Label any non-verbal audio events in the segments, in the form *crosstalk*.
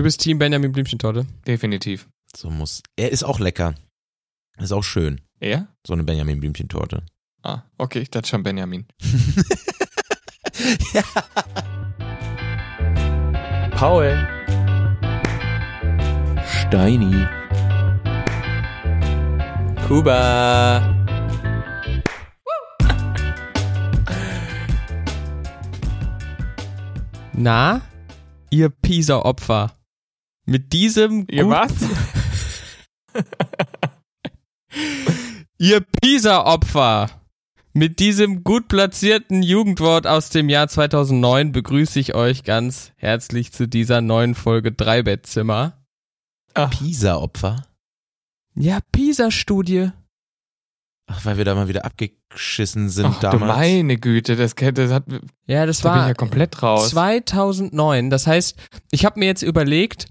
Du bist Team Benjamin Blümchentorte. Definitiv. So muss. Er ist auch lecker. Ist auch schön. Er? So eine Benjamin Blümchentorte. Ah, okay, ich dachte schon Benjamin. *laughs* ja. Paul. Steini. Kuba. Na, ihr Pisa-Opfer. Mit diesem Ihr gut- was? *laughs* Ihr Pisa-Opfer. Mit diesem gut platzierten Jugendwort aus dem Jahr 2009 begrüße ich euch ganz herzlich zu dieser neuen Folge Dreibettzimmer. Ach, Pisa-Opfer. Ja, Pisa-Studie. Ach, weil wir da mal wieder abgeschissen sind ach du damals. meine Güte, das, kennt- das hat, Ja, das bin ich war ja komplett raus. 2009. Das heißt, ich habe mir jetzt überlegt,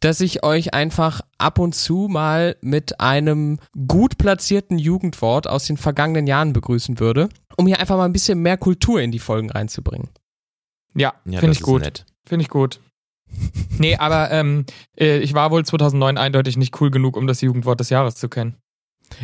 dass ich euch einfach ab und zu mal mit einem gut platzierten Jugendwort aus den vergangenen Jahren begrüßen würde, um hier einfach mal ein bisschen mehr Kultur in die Folgen reinzubringen. Ja, Ja, finde ich ist gut. nett. Finde ich gut. Nee, aber ähm, äh, ich war wohl 2009 eindeutig nicht cool genug, um das Jugendwort des Jahres zu kennen.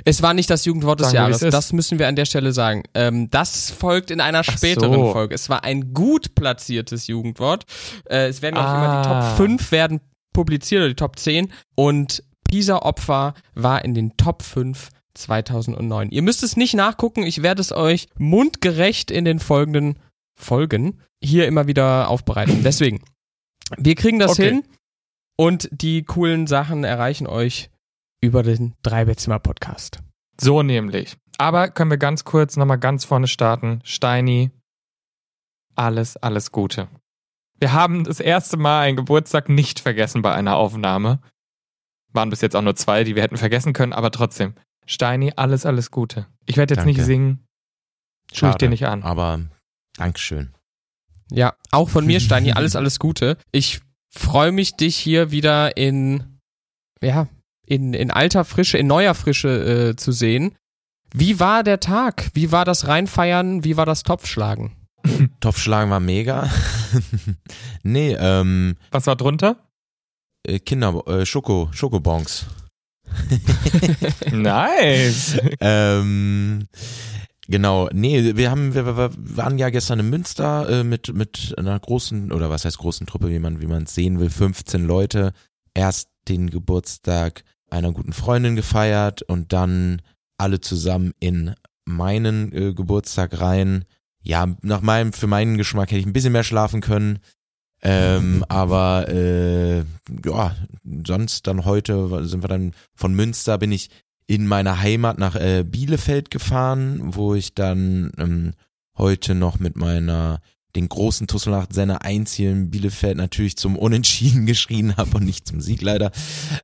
Es war nicht das Jugendwort des Jahres, das müssen wir an der Stelle sagen. Ähm, das folgt in einer späteren so. Folge. Es war ein gut platziertes Jugendwort. Äh, es werden auch immer die Ah. Top 5 werden publiziert oder die Top 10 und Pisa-Opfer war in den Top 5 2009. Ihr müsst es nicht nachgucken, ich werde es euch mundgerecht in den folgenden Folgen hier immer wieder aufbereiten. *laughs* Deswegen, wir kriegen das Okay. hin und die coolen Sachen erreichen euch über den Dreibettzimmer-Podcast. So nämlich. Aber können wir ganz kurz nochmal ganz vorne starten. Steini, alles, alles Gute. Wir haben das erste Mal einen Geburtstag nicht vergessen bei einer Aufnahme. Waren bis jetzt auch nur zwei, die wir hätten vergessen können, aber trotzdem. Steini, alles, alles Gute. Ich werde jetzt Danke. nicht singen. Tue ich dir nicht an. Aber Dankeschön. Ja, auch von mir, Steini, alles, alles Gute. Ich freue mich, dich hier wieder in, ja, in, in alter Frische, in neuer Frische äh, zu sehen. Wie war der Tag? Wie war das Reinfeiern? Wie war das Topfschlagen? *laughs* Topfschlagen war mega. *laughs* nee, ähm, Was war drunter? äh, Kinder, äh, Schoko, Schokobons. *laughs* nice. ähm, genau, nee, wir haben, wir, wir waren ja gestern in Münster äh, mit, mit einer großen, oder was heißt großen Truppe, wie man, wie man es sehen will, 15 Leute. Erst den Geburtstag einer guten Freundin gefeiert und dann alle zusammen in meinen äh, Geburtstag rein. Ja, nach meinem, für meinen Geschmack hätte ich ein bisschen mehr schlafen können. Ähm, *laughs* aber äh, ja, sonst dann heute sind wir dann von Münster bin ich in meiner Heimat nach äh, Bielefeld gefahren, wo ich dann ähm, heute noch mit meiner den großen Tusselnacht seiner einzigen Bielefeld natürlich zum Unentschieden *laughs* geschrien habe und nicht zum Sieg leider.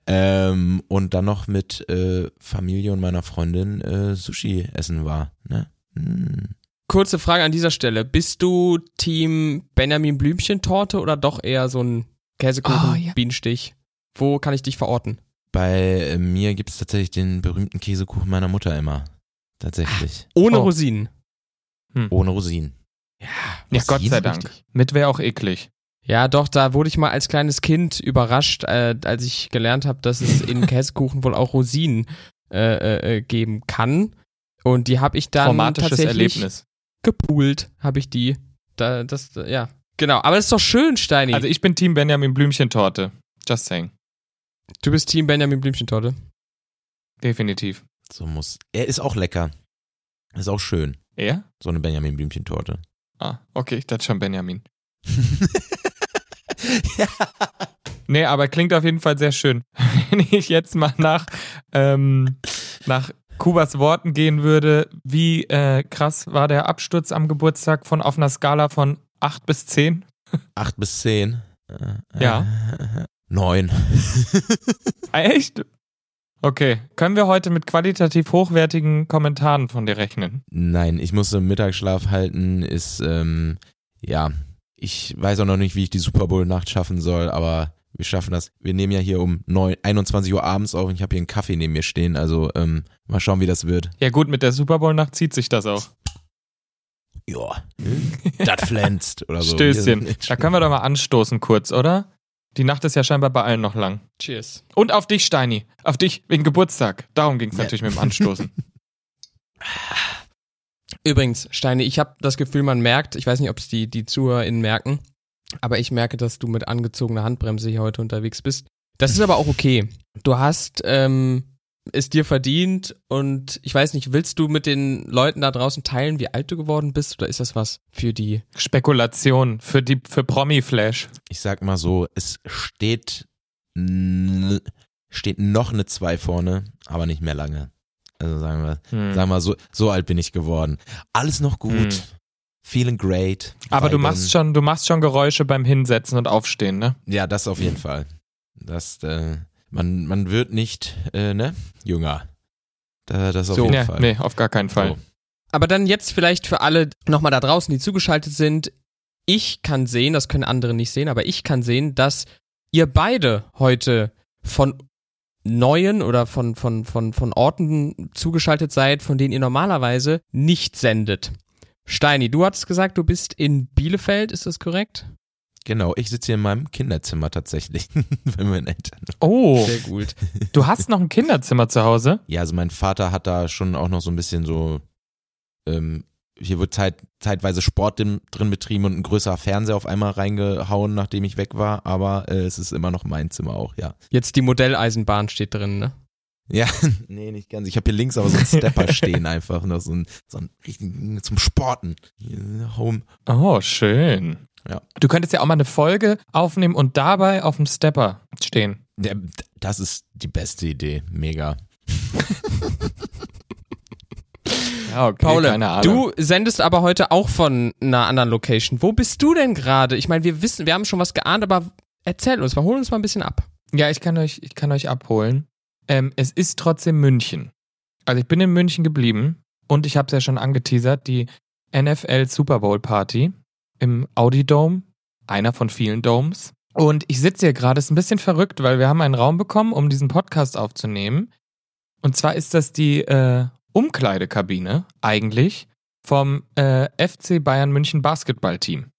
Ähm, und dann noch mit äh, Familie und meiner Freundin äh, Sushi essen war. Ne? Hm. Kurze Frage an dieser Stelle. Bist du Team Benjamin Blümchen-Torte oder doch eher so ein Käsekuchen, Oh, ja. Bienenstich? Wo kann ich dich verorten? Bei äh, mir gibt es tatsächlich den berühmten Käsekuchen meiner Mutter immer. Tatsächlich. Ohne Oh. Rosinen. Ohne Rosinen. Ja, Ja, Gott sei Dank. richtig. Mit wäre auch eklig. Ja, doch, da wurde ich mal als kleines Kind überrascht, äh, als ich gelernt habe, dass es in *laughs* Käsekuchen wohl auch Rosinen äh, äh, äh, geben kann. Und die habe ich dann Traumatisches tatsächlich Erlebnis. Gepoolt, habe ich die. Da, das, ja. Genau, aber das ist doch schön, Steini. Also ich bin Team Benjamin Blümchentorte. Just saying. du bist Team Benjamin Blümchentorte. Definitiv. So muss. Er ist auch lecker. Ist auch schön. Er? So eine Benjamin Blümchentorte. Ah, okay, ich dachte schon Benjamin. *laughs* ja. Nee, aber klingt auf jeden Fall sehr schön. *laughs* Wenn ich jetzt mal nach, ähm, nach Kubas Worten gehen würde, wie äh, krass war der Absturz am Geburtstag von auf einer Skala von 8 bis 10? *laughs* Acht bis zehn. Äh, Ja. äh, *laughs* Neun. Echt? Okay. Können wir heute mit qualitativ hochwertigen Kommentaren von dir rechnen? Nein, ich musste Mittagsschlaf halten, ist, ähm, ja, ich weiß auch noch nicht, wie ich die Super Bowl-Nacht schaffen soll, aber wir schaffen das. Wir nehmen ja hier um 9, 21 Uhr abends auf und ich habe hier einen Kaffee neben mir stehen, also ähm, mal schauen, wie das wird. Ja gut, mit der Super Bowl-Nacht zieht sich das auch. Ja, das pflänzt oder so. Stößchen. *laughs* Da können wir doch mal anstoßen kurz, oder? Die Nacht ist ja scheinbar bei allen noch lang. Cheers. Und auf dich, Steini. Auf dich wegen Geburtstag. Darum ging es Ja. natürlich mit dem Anstoßen. *laughs* Übrigens, Steine, ich habe das Gefühl, man merkt, ich weiß nicht, ob es die, die ZuhörerInnen merken, aber ich merke, dass du mit angezogener Handbremse hier heute unterwegs bist. Das ist aber auch okay. Du hast ähm, es dir verdient und ich weiß nicht, willst du mit den Leuten da draußen teilen, wie alt du geworden bist oder ist das was für die? Spekulation für die für Promi-Flash. Ich sag mal so, es steht, steht noch eine 2 vorne, aber nicht mehr lange. Also sagen wir, Hm. sagen wir so, so alt bin ich geworden. Alles noch gut. Hm. Feeling great. Aber du machst schon, du machst schon Geräusche beim Hinsetzen und Aufstehen, ne? Ja, das auf jeden Fall. Das, äh, man, man wird nicht, äh, ne, jünger. Da, das auf So. jeden Nee, Fall. nee, auf gar keinen Fall. So. Aber dann jetzt vielleicht für alle nochmal da draußen, die zugeschaltet sind. Ich kann sehen, das können andere nicht sehen, aber ich kann sehen, dass ihr beide heute von neuen oder von, von, von, von Orten zugeschaltet seid, von denen ihr normalerweise nicht sendet. Steini, du hattest gesagt, du bist in Bielefeld, ist das korrekt? Genau, ich sitze hier in meinem Kinderzimmer tatsächlich *laughs* bei meinen Eltern. Oh, *laughs* Sehr gut. du hast noch ein Kinderzimmer zu Hause? *laughs* Ja, also mein Vater hat da schon auch noch so ein bisschen so, ähm, hier wird zeit, zeitweise Sport drin, drin betrieben und ein größerer Fernseher auf einmal reingehauen, nachdem ich weg war, aber äh, es ist immer noch mein Zimmer auch, ja. Jetzt die Modelleisenbahn steht drin, ne? Ja, *laughs* nee, nicht ganz. Ich habe hier links aber so einen Stepper *laughs* stehen einfach, noch so ein, so ein richtigen, zum Sporten. Home. Oh, schön. Ja. Du könntest ja auch mal eine Folge aufnehmen und dabei auf dem Stepper stehen. Ja, das ist die beste Idee, mega. *laughs* Ja, okay, Paul, keine Ahnung. du sendest aber heute auch von einer anderen Location. Wo bist du denn gerade? Ich meine, wir wissen, wir haben schon was geahnt, aber erzähl uns, wir holen uns mal ein bisschen ab. Ja, ich kann euch, ich kann euch abholen. Ähm, es ist trotzdem München. Also ich bin in München geblieben und ich habe es ja schon angeteasert, die NFL Super Bowl Party im Audi Dome, einer von vielen Domes. Und ich sitze hier gerade, ist ein bisschen verrückt, weil wir haben einen Raum bekommen, um diesen Podcast aufzunehmen. Und zwar ist das die äh, Umkleidekabine eigentlich vom äh, FC Bayern München Basketballteam.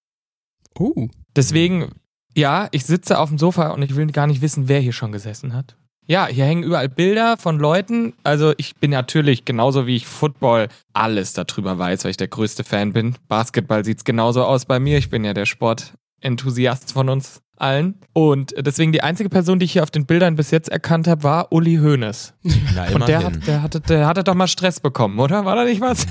Uh. Deswegen, ja, ich sitze auf dem Sofa und ich will gar nicht wissen, wer hier schon gesessen hat. Ja, hier hängen überall Bilder von Leuten. Also ich bin natürlich, genauso wie ich Football alles darüber weiß, weil ich der größte Fan bin. Basketball sieht's genauso aus bei mir. Ich bin ja der Sportenthusiast von uns allen. Und deswegen die einzige Person, die ich hier auf den Bildern bis jetzt erkannt habe, war Uli Hoeneß. Na, Und der, hat, der, hatte, der hatte doch mal Stress bekommen, oder? War da nicht was?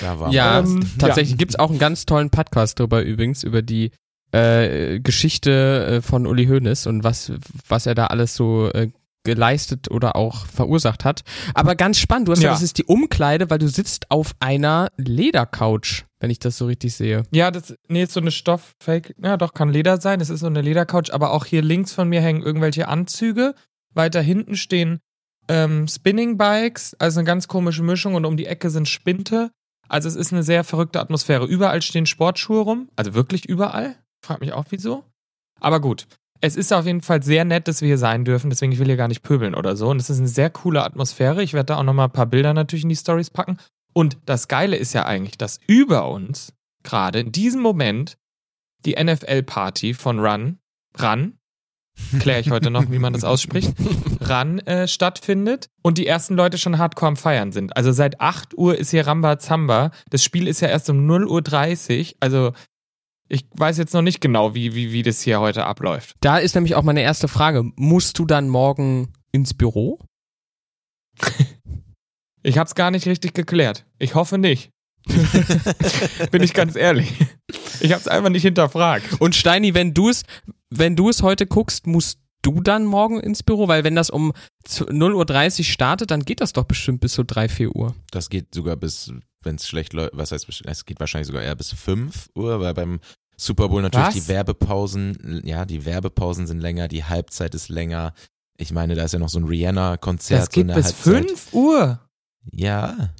Da war Ja, Ähm, tatsächlich gibt's auch einen ganz tollen Podcast drüber übrigens, über die äh, Geschichte äh, von Uli Hoeneß und was, was er da alles so äh, geleistet oder auch verursacht hat. Aber ganz spannend, du hast ja. Ja. das ist die Umkleide, weil du sitzt auf einer Ledercouch, wenn ich das so richtig sehe. Ja, das, nee, ist so eine Stofffake. Ja, doch, kann Leder sein. Das ist so eine Ledercouch. Aber auch hier links von mir hängen irgendwelche Anzüge. Weiter hinten stehen ähm, Spinning Bikes, also eine ganz komische Mischung. Und um die Ecke sind Spinte. Also es ist eine sehr verrückte Atmosphäre. Überall stehen Sportschuhe rum. Also wirklich überall. Frag mich auch, wieso. Aber gut. Es ist auf jeden Fall sehr nett, dass wir hier sein dürfen. Deswegen, ich will hier gar nicht pöbeln oder so. Und es ist eine sehr coole Atmosphäre. Ich werde da auch nochmal ein paar Bilder natürlich in die Stories packen. Und das Geile ist ja eigentlich, dass über uns gerade in diesem Moment die NFL-Party von Run, Run, kläre ich heute noch, wie man das ausspricht, *laughs* Run äh, stattfindet und die ersten Leute schon hardcore am Feiern sind. Also seit 8 Uhr ist hier Rambazamba. Das Spiel ist ja erst um 0.30 Uhr. Also ich weiß jetzt noch nicht genau, wie, wie, wie das hier heute abläuft. Da ist nämlich auch meine erste Frage. Musst du dann morgen ins Büro? *laughs* Ich habe es gar nicht richtig geklärt. Ich hoffe nicht. *laughs* Bin ich ganz ehrlich. Ich habe es einfach nicht hinterfragt. Und Steini, wenn du es, wenn du es heute guckst, musst du dann morgen ins Büro? Weil wenn das um zu- 0.30 Uhr startet, dann geht das doch bestimmt bis so 3, 4 Uhr. Das geht sogar bis, wenn es schlecht läuft, was heißt, es geht wahrscheinlich sogar eher bis 5 Uhr, weil beim Super Bowl natürlich Was? die Werbepausen, ja, die Werbepausen sind länger, die Halbzeit ist länger. Ich meine, da ist ja noch so ein Rihanna-Konzert. Das geht bis Halbzeit. 5 Uhr. Ja.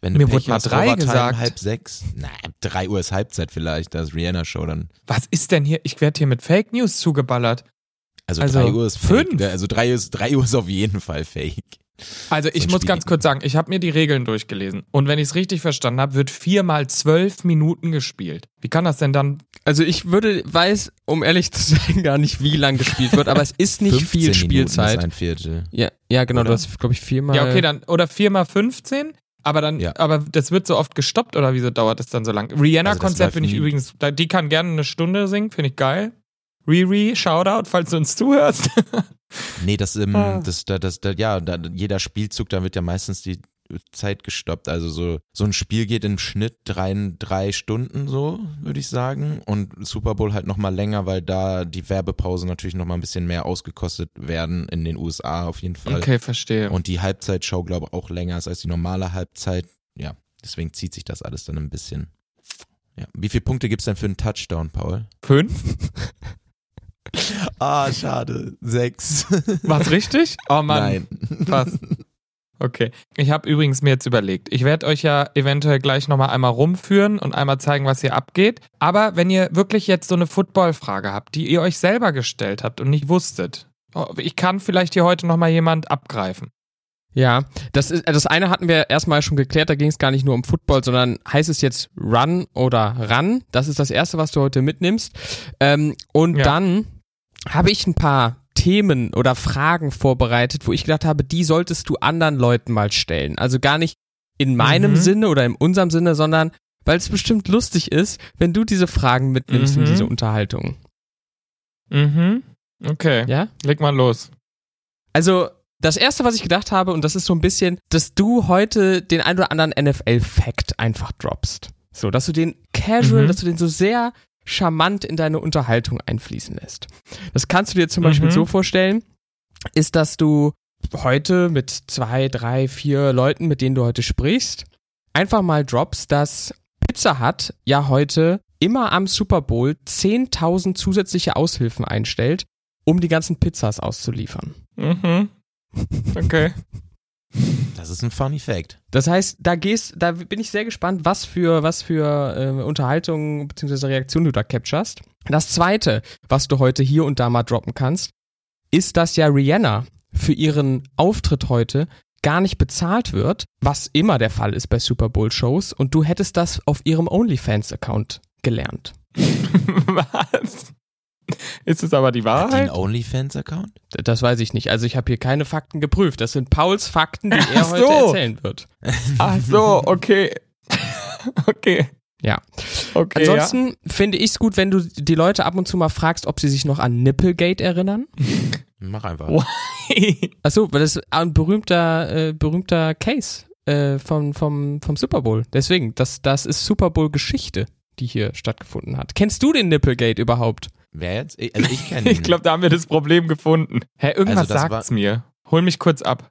Wenn Mir wurde mal drei gesagt. halb sechs. Na, drei Uhr ist Halbzeit vielleicht, das Rihanna-Show dann. Was ist denn hier? Ich werde hier mit Fake News zugeballert. Also, Also, drei Uhr ist fake. fünf? Also drei Uhr ist, drei Uhr ist auf jeden Fall fake. Also ich So muss Spiel- ganz kurz sagen, ich habe mir die Regeln durchgelesen. Und wenn ich es richtig verstanden habe, wird viermal zwölf Minuten gespielt. Wie kann das denn dann? Also ich würde, weiß, um ehrlich zu sein, *laughs* gar nicht, wie lang gespielt wird, aber es ist nicht 15 viel Minuten Spielzeit. Ist ein Viertel. Ja, ja, genau, du Oder? hast, glaube ich, viermal. Ja, okay, dann, oder viermal 15? Aber dann, Ja. aber das wird so oft gestoppt oder wieso dauert das dann so lang? Rihanna-Konzert Also finde ich nie. übrigens, die kann gerne eine Stunde singen, finde ich geil. Riri, Shoutout, falls du uns zuhörst. *laughs* Nee, das, ähm, Ah. das, da, das, da, ja, da, jeder Spielzug, da wird ja meistens die Zeit gestoppt. Also so, so ein Spiel geht im Schnitt drei, drei Stunden so, würde ich sagen. Und Super Bowl halt nochmal länger, weil da die Werbepausen natürlich nochmal ein bisschen mehr ausgekostet werden in den USA auf jeden Fall. Okay, verstehe. Und die Halbzeitshow, glaube ich, auch länger ist als die normale Halbzeit. Ja, deswegen zieht sich das alles dann ein bisschen. Ja. Wie viele Punkte gibt's denn für einen Touchdown, Paul? Fünf? *laughs* *laughs* Ah, schade. Sechs. *laughs* War's richtig? Oh Mann. Nein. Fast. Okay. Ich habe übrigens mir jetzt überlegt, ich werde euch ja eventuell gleich nochmal einmal rumführen und einmal zeigen, was hier abgeht. Aber wenn ihr wirklich jetzt so eine Football-Frage habt, die ihr euch selber gestellt habt und nicht wusstet, oh, ich kann vielleicht hier heute nochmal jemand abgreifen. Ja, das ist das eine hatten wir erstmal schon geklärt, da ging es gar nicht nur um Football, sondern heißt es jetzt Run oder Run? Das ist das erste, was du heute mitnimmst. Ähm, und Ja. dann habe ich ein paar Themen oder Fragen vorbereitet, wo ich gedacht habe, die solltest du anderen Leuten mal stellen. Also gar nicht in meinem Mhm. Sinne oder in unserem Sinne, sondern weil es bestimmt lustig ist, wenn du diese Fragen mitnimmst in Mhm. diese Unterhaltung. Mhm. Okay. Ja? Leg mal los. Also, das erste, was ich gedacht habe, und das ist so ein bisschen, dass du heute den ein oder anderen NFL-Fact einfach droppst. So, dass du den casual, Mhm. dass du den so sehr charmant in deine Unterhaltung einfließen lässt. Das kannst du dir zum Beispiel Mhm. so vorstellen, ist, dass du heute mit zwei, drei, vier Leuten, mit denen du heute sprichst, einfach mal droppst, dass Pizza Hut ja heute immer am Super Bowl 10.000 zusätzliche Aushilfen einstellt, um die ganzen Pizzas auszuliefern. Mhm. Okay. *laughs* Das ist ein funny Fact. Das heißt, da gehst, da bin ich sehr gespannt, was für, was für äh, Unterhaltung bzw. Reaktion du da capturest. Das zweite, was du heute hier und da mal droppen kannst, ist, dass ja Rihanna für ihren Auftritt heute gar nicht bezahlt wird, was immer der Fall ist bei Super Bowl Shows und du hättest das auf ihrem OnlyFans-Account gelernt. *laughs* *laughs* was? *laughs* Ist es aber die Hat die einen Wahrheit? OnlyFans-Account? Das weiß ich nicht. Also ich habe hier keine Fakten geprüft. Das sind Pauls Fakten, die er Ach heute so. erzählen wird. Ach so, okay. *laughs* okay. Ja. Okay. Ansonsten finde ich es gut, wenn du die Leute ab und zu mal fragst, ob sie sich noch an Nipplegate erinnern. *laughs* Mach einfach. Ja. Achso, weil das ist ein berühmter, äh, berühmter Case äh, vom, vom, vom Super Bowl. Deswegen, das, das ist Super Bowl Geschichte, die hier stattgefunden hat. Kennst du den Nipplegate überhaupt? Wer jetzt? Ich- Also ich kenne *laughs* Ich glaube, da haben wir das Problem gefunden. Hä, irgendwas Also sagt's mir. Hol mich kurz ab.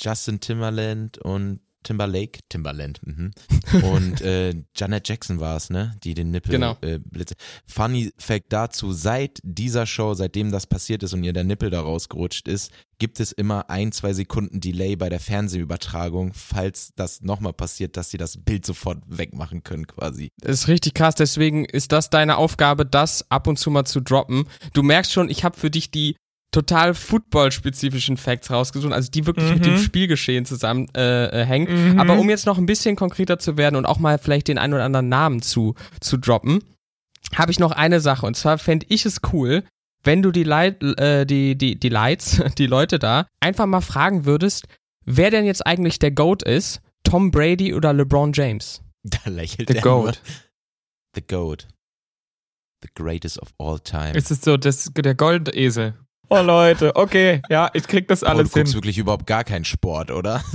Justin Timberland und Timberlake, Timberland, mhm. *laughs* und äh, Janet Jackson war es, ne, die den Nippel Genau. äh, blitze. Funny Fact dazu, seit dieser Show, seitdem das passiert ist und ihr der Nippel da rausgerutscht ist, gibt es immer ein, zwei Sekunden Delay bei der Fernsehübertragung, falls das nochmal passiert, dass sie das Bild sofort wegmachen können quasi. Das ist richtig krass, deswegen ist das deine Aufgabe, das ab und zu mal zu droppen. Du merkst schon, ich habe für dich die total football-spezifischen Facts rausgesucht, also die wirklich mit Mhm. dem Spielgeschehen zusammenhängen. Äh, hängen. Mhm. Aber um jetzt noch ein bisschen konkreter zu werden und auch mal vielleicht den einen oder anderen Namen zu, zu droppen, habe ich noch eine Sache. Und zwar fände ich es cool, wenn du die, Leit, äh, die, die, die Lights, *laughs* die Leute da, einfach mal fragen würdest, wer denn jetzt eigentlich der GOAT ist, Tom Brady oder LeBron James. Da lächelt The er Goat. The Goat. The greatest of all time. Ist es so das, der Goldesel? Oh Leute, okay, ja, ich krieg das Paul, du alles hin. guckst wirklich überhaupt gar keinen Sport, oder? *laughs*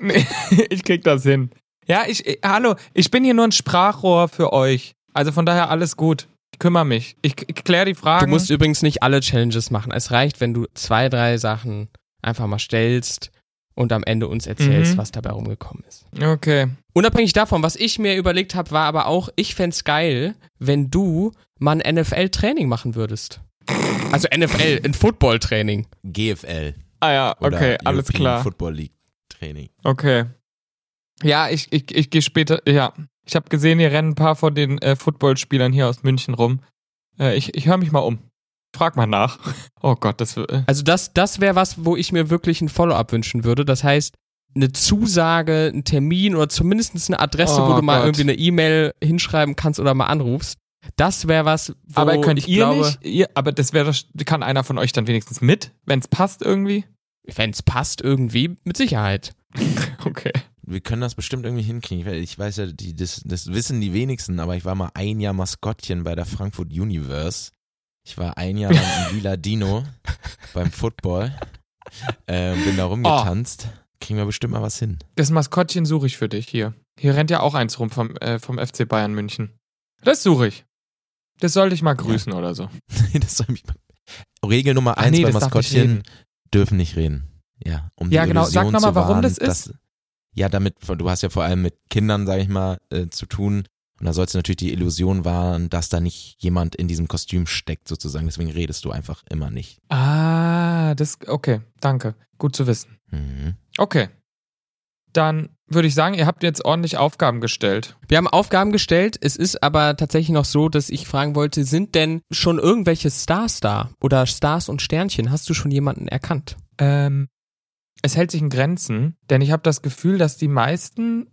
Nee, ich krieg das hin. Ja, ich, ich, hallo, ich bin hier nur ein Sprachrohr für euch. Also von daher alles gut. Ich kümmere mich. Ich, ich kläre die Du Fragen. musst übrigens nicht alle Challenges machen. Es reicht, wenn du zwei, drei Sachen einfach mal stellst und am Ende uns erzählst, Mhm. was dabei rumgekommen ist. okay. Unabhängig davon, was ich mir überlegt habe, war aber auch, ich fänd's geil, wenn du mal ein NFL-Training machen würdest. Also NFL, ein Football-Training. GFL. Ah ja, Oder okay, alles European klar. Football League Training. Okay. Ja, ich, ich, ich gehe später. Ja, ich habe gesehen, hier rennen ein paar von den äh, Footballspielern hier aus München rum. Äh, ich ich höre mich mal um. Frag mal nach. *laughs* Oh Gott, das wird. Also das, das wäre was, wo ich mir wirklich ein Follow-up wünschen würde. Das heißt, eine Zusage, ein Termin oder zumindest eine Adresse, Oh wo du mal Gott. irgendwie eine E-Mail hinschreiben kannst oder mal anrufst. Das wäre was, wo aber könnt ich ihr glaube, nicht? Ihr, aber das wäre kann einer von euch dann wenigstens mit, wenn es passt irgendwie? wenn es passt, irgendwie mit Sicherheit. *laughs* Okay. Wir können das bestimmt irgendwie hinkriegen. Ich we- Ich weiß ja, die, das, das wissen die wenigsten, aber ich war mal ein Jahr Maskottchen bei der Frankfurt Universe. Ich war ein Jahr lang ein lila Dino *laughs* beim Football. Äh, bin da rumgetanzt. Kriegen wir bestimmt mal was hin. Das Maskottchen suche ich für dich hier. Hier rennt ja auch eins rum vom, äh, vom FC Bayern München. Das suche ich. Das sollte ich mal grüßen oder so. *laughs* das soll mich mal. Regel Nummer eins nee, bei Maskottchen dürfen nicht reden. Ja, um Ja, die genau. Sag Illusion noch mal, zu warum das ist. dass- ja, damit, du hast ja vor allem mit Kindern, sag ich mal, äh, zu tun. Und da sollst du natürlich die Illusion wahren, dass da nicht jemand in diesem Kostüm steckt, sozusagen. Deswegen redest du einfach immer nicht. Ah, das, okay. Danke. Gut zu wissen. Mhm. Okay. Dann würde ich sagen, ihr habt jetzt ordentlich Aufgaben gestellt. Wir haben Aufgaben gestellt. Es ist aber tatsächlich noch so, dass ich fragen wollte, sind denn schon irgendwelche Stars da? Oder Stars und Sternchen? Hast du schon jemanden erkannt? Ähm, es hält sich in Grenzen, denn ich habe das Gefühl, dass die meisten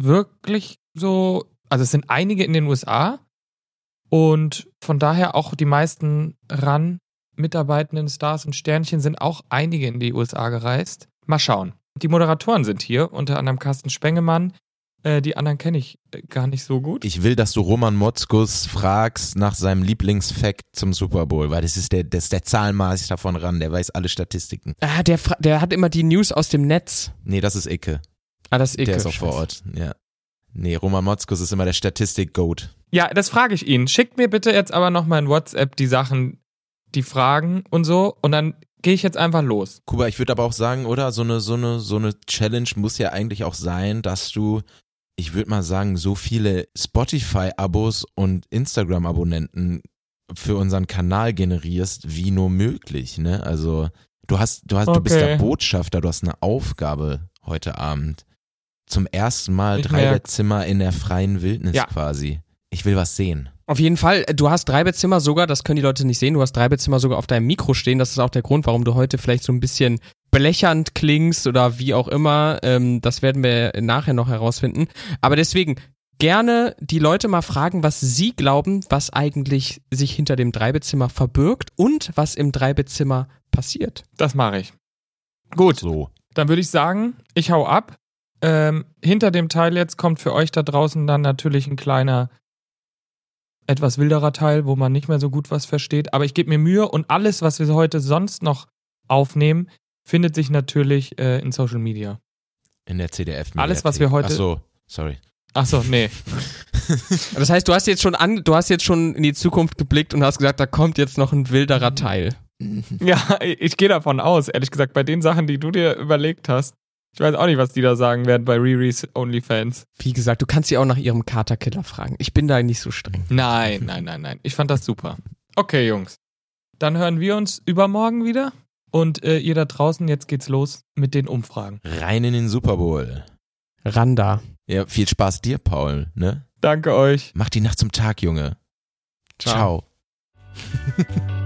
wirklich so, also es sind einige in den USA und von daher auch die meisten ran mitarbeitenden Stars und Sternchen sind auch einige in die USA gereist. Mal schauen. Die Moderatoren sind hier, unter anderem Carsten Spengemann. Äh, die anderen kenne ich äh, gar nicht so gut. Ich will, dass du Roman Motzkus fragst nach seinem Lieblingsfact zum Super Bowl, weil das ist der, das ist der Zahlenmaß davon ran, der weiß alle Statistiken. Ah, der, der hat immer die News aus dem Netz. Nee, das ist Icke. Ah, das ist Der Icke. ist auch vor. Ort, ja. Nee, Roman Motzkus ist immer der Statistik-Goat. Ja, das frage ich ihn. Schickt mir bitte jetzt aber nochmal in WhatsApp die Sachen, die Fragen und so und dann gehe ich jetzt einfach los. Kuba, ich würde aber auch sagen, oder? So eine, so eine, so eine Challenge muss ja eigentlich auch sein, dass du, ich würde mal sagen, so viele Spotify-Abos und Instagram-Abonnenten für unseren Kanal generierst, wie nur möglich, ne? Also, du hast, du hast, du bist Okay. der Botschafter, du hast eine Aufgabe heute Abend. Zum ersten Mal Ich drei. Bettzimmer in der freien Wildnis Ja. quasi. Ich will was sehen. Auf jeden Fall, du hast drei Bettzimmer sogar, das können die Leute nicht sehen, du hast drei Bettzimmer sogar auf deinem Mikro stehen. Das ist auch der Grund, warum du heute vielleicht so ein bisschen blechernd klingst oder wie auch immer. Ähm, das werden wir nachher noch herausfinden. Aber deswegen gerne die Leute mal fragen, was sie glauben, was eigentlich sich hinter dem Dreibettzimmer verbirgt und was im Dreibettzimmer passiert. Das mache ich. Gut, So. dann würde ich sagen, ich hau ab. Ähm, hinter dem Teil jetzt kommt für euch da draußen dann natürlich ein kleiner, etwas wilderer Teil, wo man nicht mehr so gut was versteht. Aber ich gebe mir Mühe und alles, was wir heute sonst noch aufnehmen, findet sich natürlich äh, in Social Media. In der CDF. Alles, was wir heute- Ach so, sorry. Achso, nee. *laughs* Das heißt, du hast jetzt schon an, du hast jetzt schon in die Zukunft geblickt und hast gesagt, da kommt jetzt noch ein wilderer Teil. Ja, ich gehe davon aus, ehrlich gesagt, bei den Sachen, die du dir überlegt hast. Ich weiß auch nicht, was die da sagen werden bei Riri's OnlyFans. Wie gesagt, du kannst sie auch nach ihrem Katerkiller fragen. Ich bin da nicht so streng. Nein, nein, nein, nein. Ich fand das super. Okay, Jungs. Dann hören wir uns übermorgen wieder. Und äh, ihr da draußen, jetzt geht's los mit den Umfragen. Rein in den Super Bowl. Randa. Ja, viel Spaß dir, Paul, ne? Danke euch. Mach die Nacht zum Tag, Junge. Ciao. Ciao. *laughs*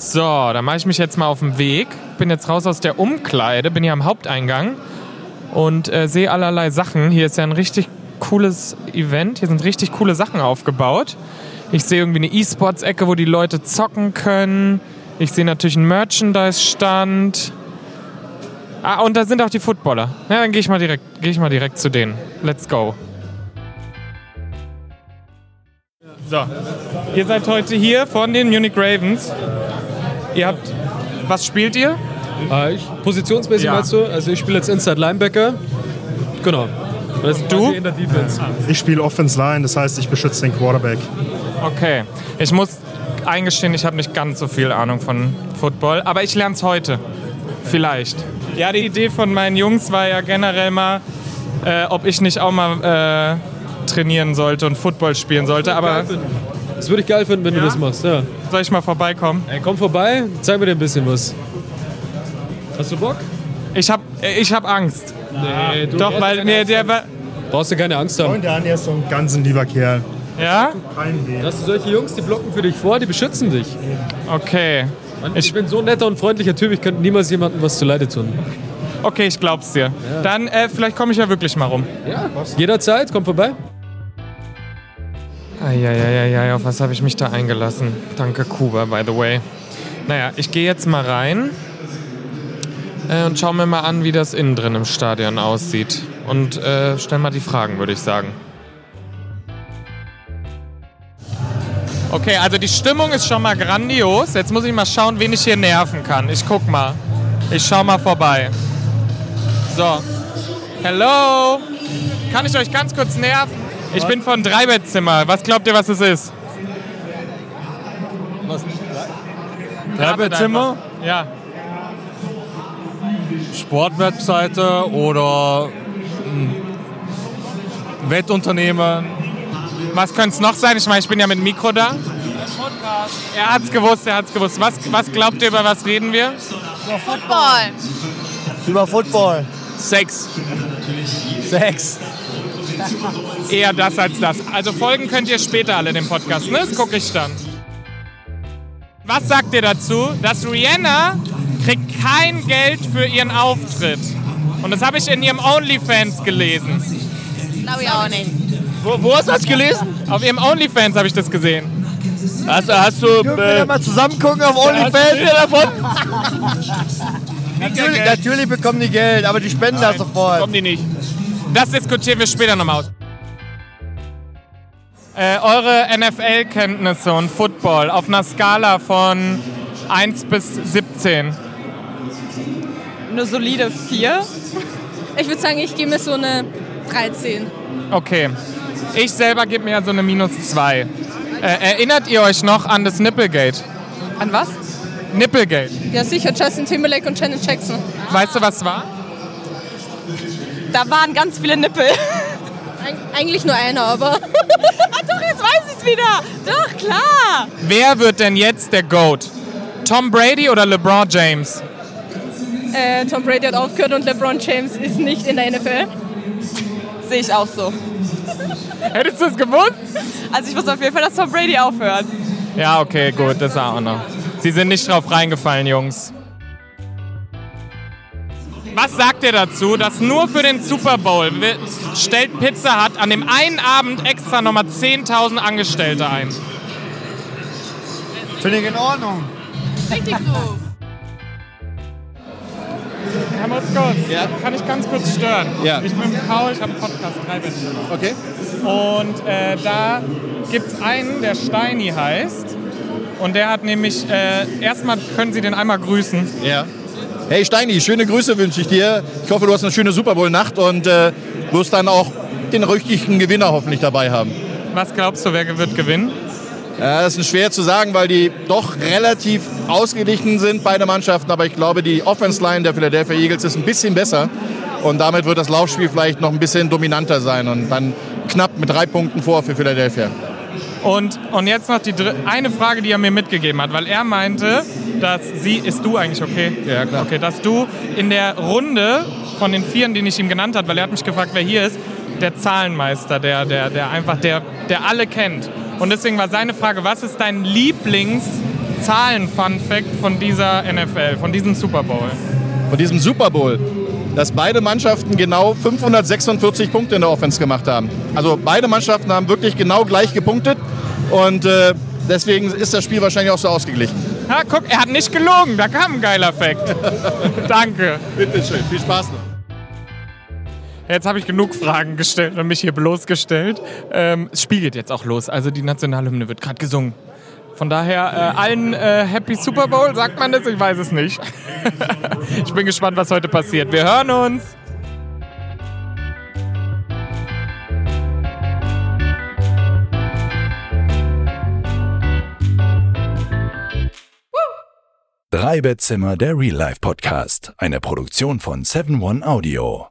So, dann mache ich mich jetzt mal auf den Weg. Bin jetzt raus aus der Umkleide, bin hier am Haupteingang und äh, sehe allerlei Sachen. Hier ist ja ein richtig cooles Event. Hier sind richtig coole Sachen aufgebaut. Ich sehe irgendwie eine E-Sports-Ecke, wo die Leute zocken können. Ich sehe natürlich einen Merchandise-Stand. Ah, und da sind auch die Footballer. Ja, dann gehe ich gehe ich mal direkt zu denen. Let's go. So, ihr seid heute hier von den Munich Ravens. Ihr habt. Was spielt ihr? Äh, ich, positionsmäßig Ja. meinst du? Also ich spiele jetzt Inside Linebacker. Genau. Du? quasi In der Defense. Ich spiele Offense Line, das heißt, ich beschütze den Quarterback. Okay. Ich muss eingestehen, ich habe nicht ganz so viel Ahnung von Football, aber ich lerne es heute. Vielleicht. Ja, die Idee von meinen Jungs war ja generell mal, äh, ob ich nicht auch mal äh, trainieren sollte und Football spielen sollte. Aber. Das würde ich geil finden, wenn Ja? du das machst. Ja. Soll ich mal vorbeikommen? Ey, komm vorbei, zeig mir dir ein bisschen was. Hast du Bock? Ich habe ich hab Angst. Nee, du Doch, brauchst weil Angst der war. brauchst du keine Angst haben. Und der Andi ist so ein ganz ein lieber Kerl. Ja? Hast du solche Jungs, die blocken für dich vor, die beschützen dich. Okay. Mann, ich bin so ein netter und freundlicher Typ, ich könnte niemals jemandem was zuleide tun. Okay, ich glaub's dir. Dann, äh, vielleicht komme ich ja wirklich mal rum. Ja, jederzeit, komm vorbei. Eieieiei, auf was habe ich mich da eingelassen? Danke, Kuba, by the way. Naja, ich gehe jetzt mal rein äh, und schau mir mal an, wie das innen drin im Stadion aussieht. Und äh, stell mal die Fragen, würde ich sagen. Okay, also die Stimmung ist schon mal grandios. Jetzt muss ich mal schauen, wen ich hier nerven kann. Ich guck mal. Ich schau mal vorbei. So. Hello. Kann ich euch ganz kurz nerven? Ich bin von Dreibettzimmer. Was glaubt ihr, was es ist? Was? Dreibettzimmer? Ja. Sportwebseite oder ein Wettunternehmen. Was könnte es noch sein? Ich meine, ich bin ja mit dem Mikro da. Er hat's gewusst, er hat's gewusst. Was, was glaubt ihr, über was reden wir? Football. Über Football. Sex. Sex. *laughs* Eher das als das. Also folgen könnt ihr später alle dem Podcast, ne? Das gucke ich dann. Was sagt ihr dazu, dass Rihanna kriegt kein Geld für ihren Auftritt? Und das habe ich in ihrem OnlyFans gelesen. Glaube ich auch nicht. Wo, wo hast du das gelesen? Auf ihrem OnlyFans habe ich das gesehen. Hast, hast du. Können wir da mal zusammen gucken auf OnlyFans? davon? *laughs* natürlich, natürlich bekommen die Geld, aber die spenden das sofort. Kommen die nicht. Das diskutieren wir später nochmal aus. Äh, eure NFL-Kenntnisse und Football auf einer Skala von 1 bis 17. Eine solide 4. Ich würde sagen, ich gebe mir so eine 13. Okay. Ich selber gebe mir so eine minus 2. Äh, erinnert ihr euch noch an das Nipplegate? An was? Nipplegate. Ja, sicher, Justin Timberlake und Janet Jackson. Weißt du, was war? Da waren ganz viele Nippel. Eig eigentlich nur einer, aber. *laughs* ah, doch, jetzt weiß ich es wieder. Doch, klar. Wer wird denn jetzt der GOAT? Tom Brady oder LeBron James? Äh, Tom Brady hat aufgehört und LeBron James ist nicht in der NFL. Sehe ich auch so. Hättest du es gewusst? Also ich wusste auf jeden Fall, dass Tom Brady aufhört. Ja, okay, gut, das auch noch. Sie sind nicht drauf reingefallen, Jungs. Was sagt ihr dazu, dass nur für den Super Bowl stellt Pizza Hut an dem einen Abend extra nochmal 10.000 Angestellte ein? Finde ich in Ordnung. Richtig so. Herr Motzkos, kann ich ganz kurz stören? Ja. Ich bin Paul, ich habe einen Podcast, drei Bettzimmer. Okay. Und äh, da gibt es einen, der Steini heißt. Und der hat nämlich, äh, erstmal können Sie den einmal grüßen. Ja. Hey Steini, schöne Grüße wünsche ich dir. Ich hoffe, du hast eine schöne Super Bowl-Nacht und äh, wirst dann auch den richtigen Gewinner hoffentlich dabei haben. Was glaubst du, wer wird gewinnen? Ja, das ist schwer zu sagen, weil die doch relativ ausgeglichen sind, beide Mannschaften. Aber ich glaube, die Offense-Line der Philadelphia Eagles ist ein bisschen besser. Und damit wird das Laufspiel vielleicht noch ein bisschen dominanter sein. Und dann knapp mit drei Punkten vor für Philadelphia. Und, und jetzt noch die eine Frage, die er mir mitgegeben hat, weil er meinte, dass sie, ist du eigentlich okay? Ja, klar. Okay, dass du in der Runde von den Vieren, den ich ihm genannt hat, weil er hat mich gefragt, wer hier ist, der Zahlenmeister, der, der, der einfach, der, der alle kennt. Und deswegen war seine Frage, was ist dein Lieblings-Zahlen-Fun-Fact von dieser NFL, von diesem Super Bowl? Von diesem Super Bowl, dass beide Mannschaften genau 546 Punkte in der Offense gemacht haben. Also beide Mannschaften haben wirklich genau gleich gepunktet. Und äh, deswegen ist das Spiel wahrscheinlich auch so ausgeglichen. Ha, guck, er hat nicht gelogen, da kam ein geiler Fact. *laughs* Danke. Bitte schön, viel Spaß noch. Jetzt habe ich genug Fragen gestellt und mich hier bloßgestellt. Ähm, das Spiel geht jetzt auch los. Also die Nationalhymne wird gerade gesungen. Von daher äh, allen äh, Happy Super Bowl, sagt man das? Ich weiß es nicht. *laughs* ich bin gespannt, was heute passiert. Wir hören uns. Drei Bettzimmer, der Real Life Podcast. Eine Produktion von 7 One Audio.